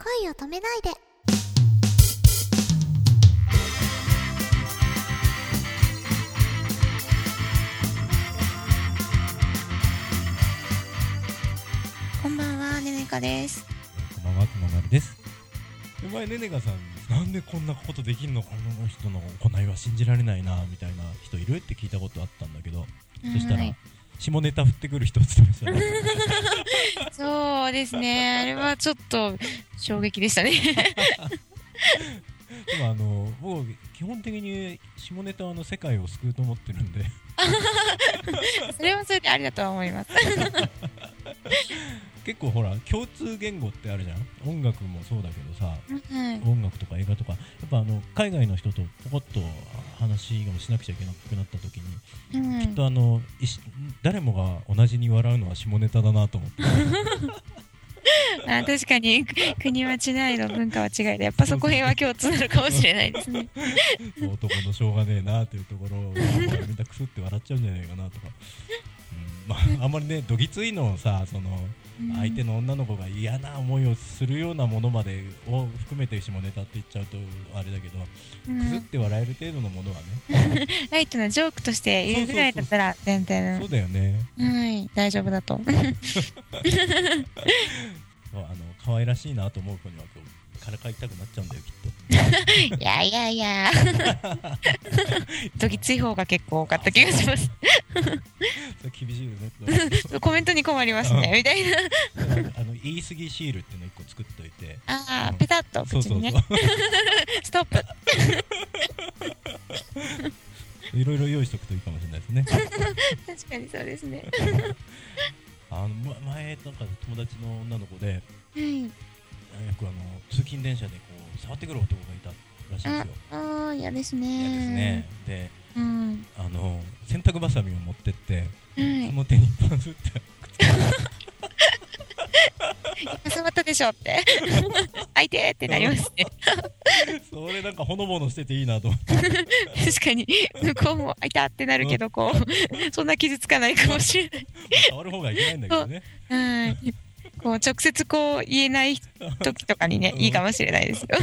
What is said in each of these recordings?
恋を止めないでこんばんはねねかですこんばんは、くままるです。で前、ねねがさん、なんでこんなことできんのこの人の行いは信じられないな、みたいな人いるって聞いたことあったんだけど、そしたらはい、下ネタ振ってくる人って言ってましたね。そうですねあれはちょっと衝撃でしたね。でもあの、僕、基本的に下ネタはあの世界を救うと思ってるんで、それはそれでありだとは思います。結構ほら、共通言語ってあるじゃん。音楽もそうだけどさ、はい音楽とか映画とか、やっぱあの、海外の人とポコッと話をしなくちゃいけなくなった時に、うんきっとあの誰もが同じに笑うのは下ネタだなと思ってあ確かに。国は違いの文化は違いでやっぱそこへは共通なのかもしれないですね。男のしょうがねえなというところをみんなくすって笑っちゃうんじゃないかなとか、まあ、あんまりねどぎついのをさその相手の女の子が嫌な思いをするようなものまでを含めて下ネタって言っちゃうとあれだけど、うん。くすって笑える程度のものはね、ライトなジョークとして言うぐらいだったら全然。そうだよね。はい大丈夫だと。あの可愛らしいなと思う子にはこうからかいたくなっちゃうんだよきっと。いやいやいや。どぎつい方が結構多かった気がしますそれ厳しいよねコメントに困りますね。みたいな。あの言い過ぎシールっていうの1個作っといて。ああペタッとそうそう口にねそう。ストップ。いろいろ用意しとくといいかもしれないですね。確かにそうですね。あのま前なんか友達の女の子ではい。よくあの通勤電車でこう触ってくる男がいたらしいんですよ。ああ嫌ですね。嫌ですね。でうん。あの洗濯バサミを持ってってはい。その手にパスって 挟まったでしょって。相手ってなりますね。それなんかほのぼのしてていいなと思って。確かに。向こうも「あいた!」ってなるけどこう。そんな傷つかないかもしれない。触る方がいけないんだけどね。はいこう直接こう言えない時とかにねうん。いいかもしれないですよ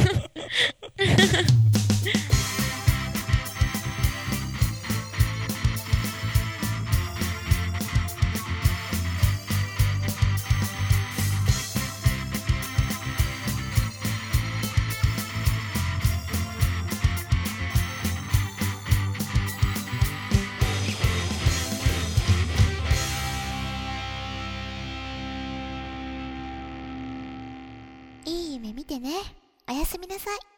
い夢見てね。おやすみなさい。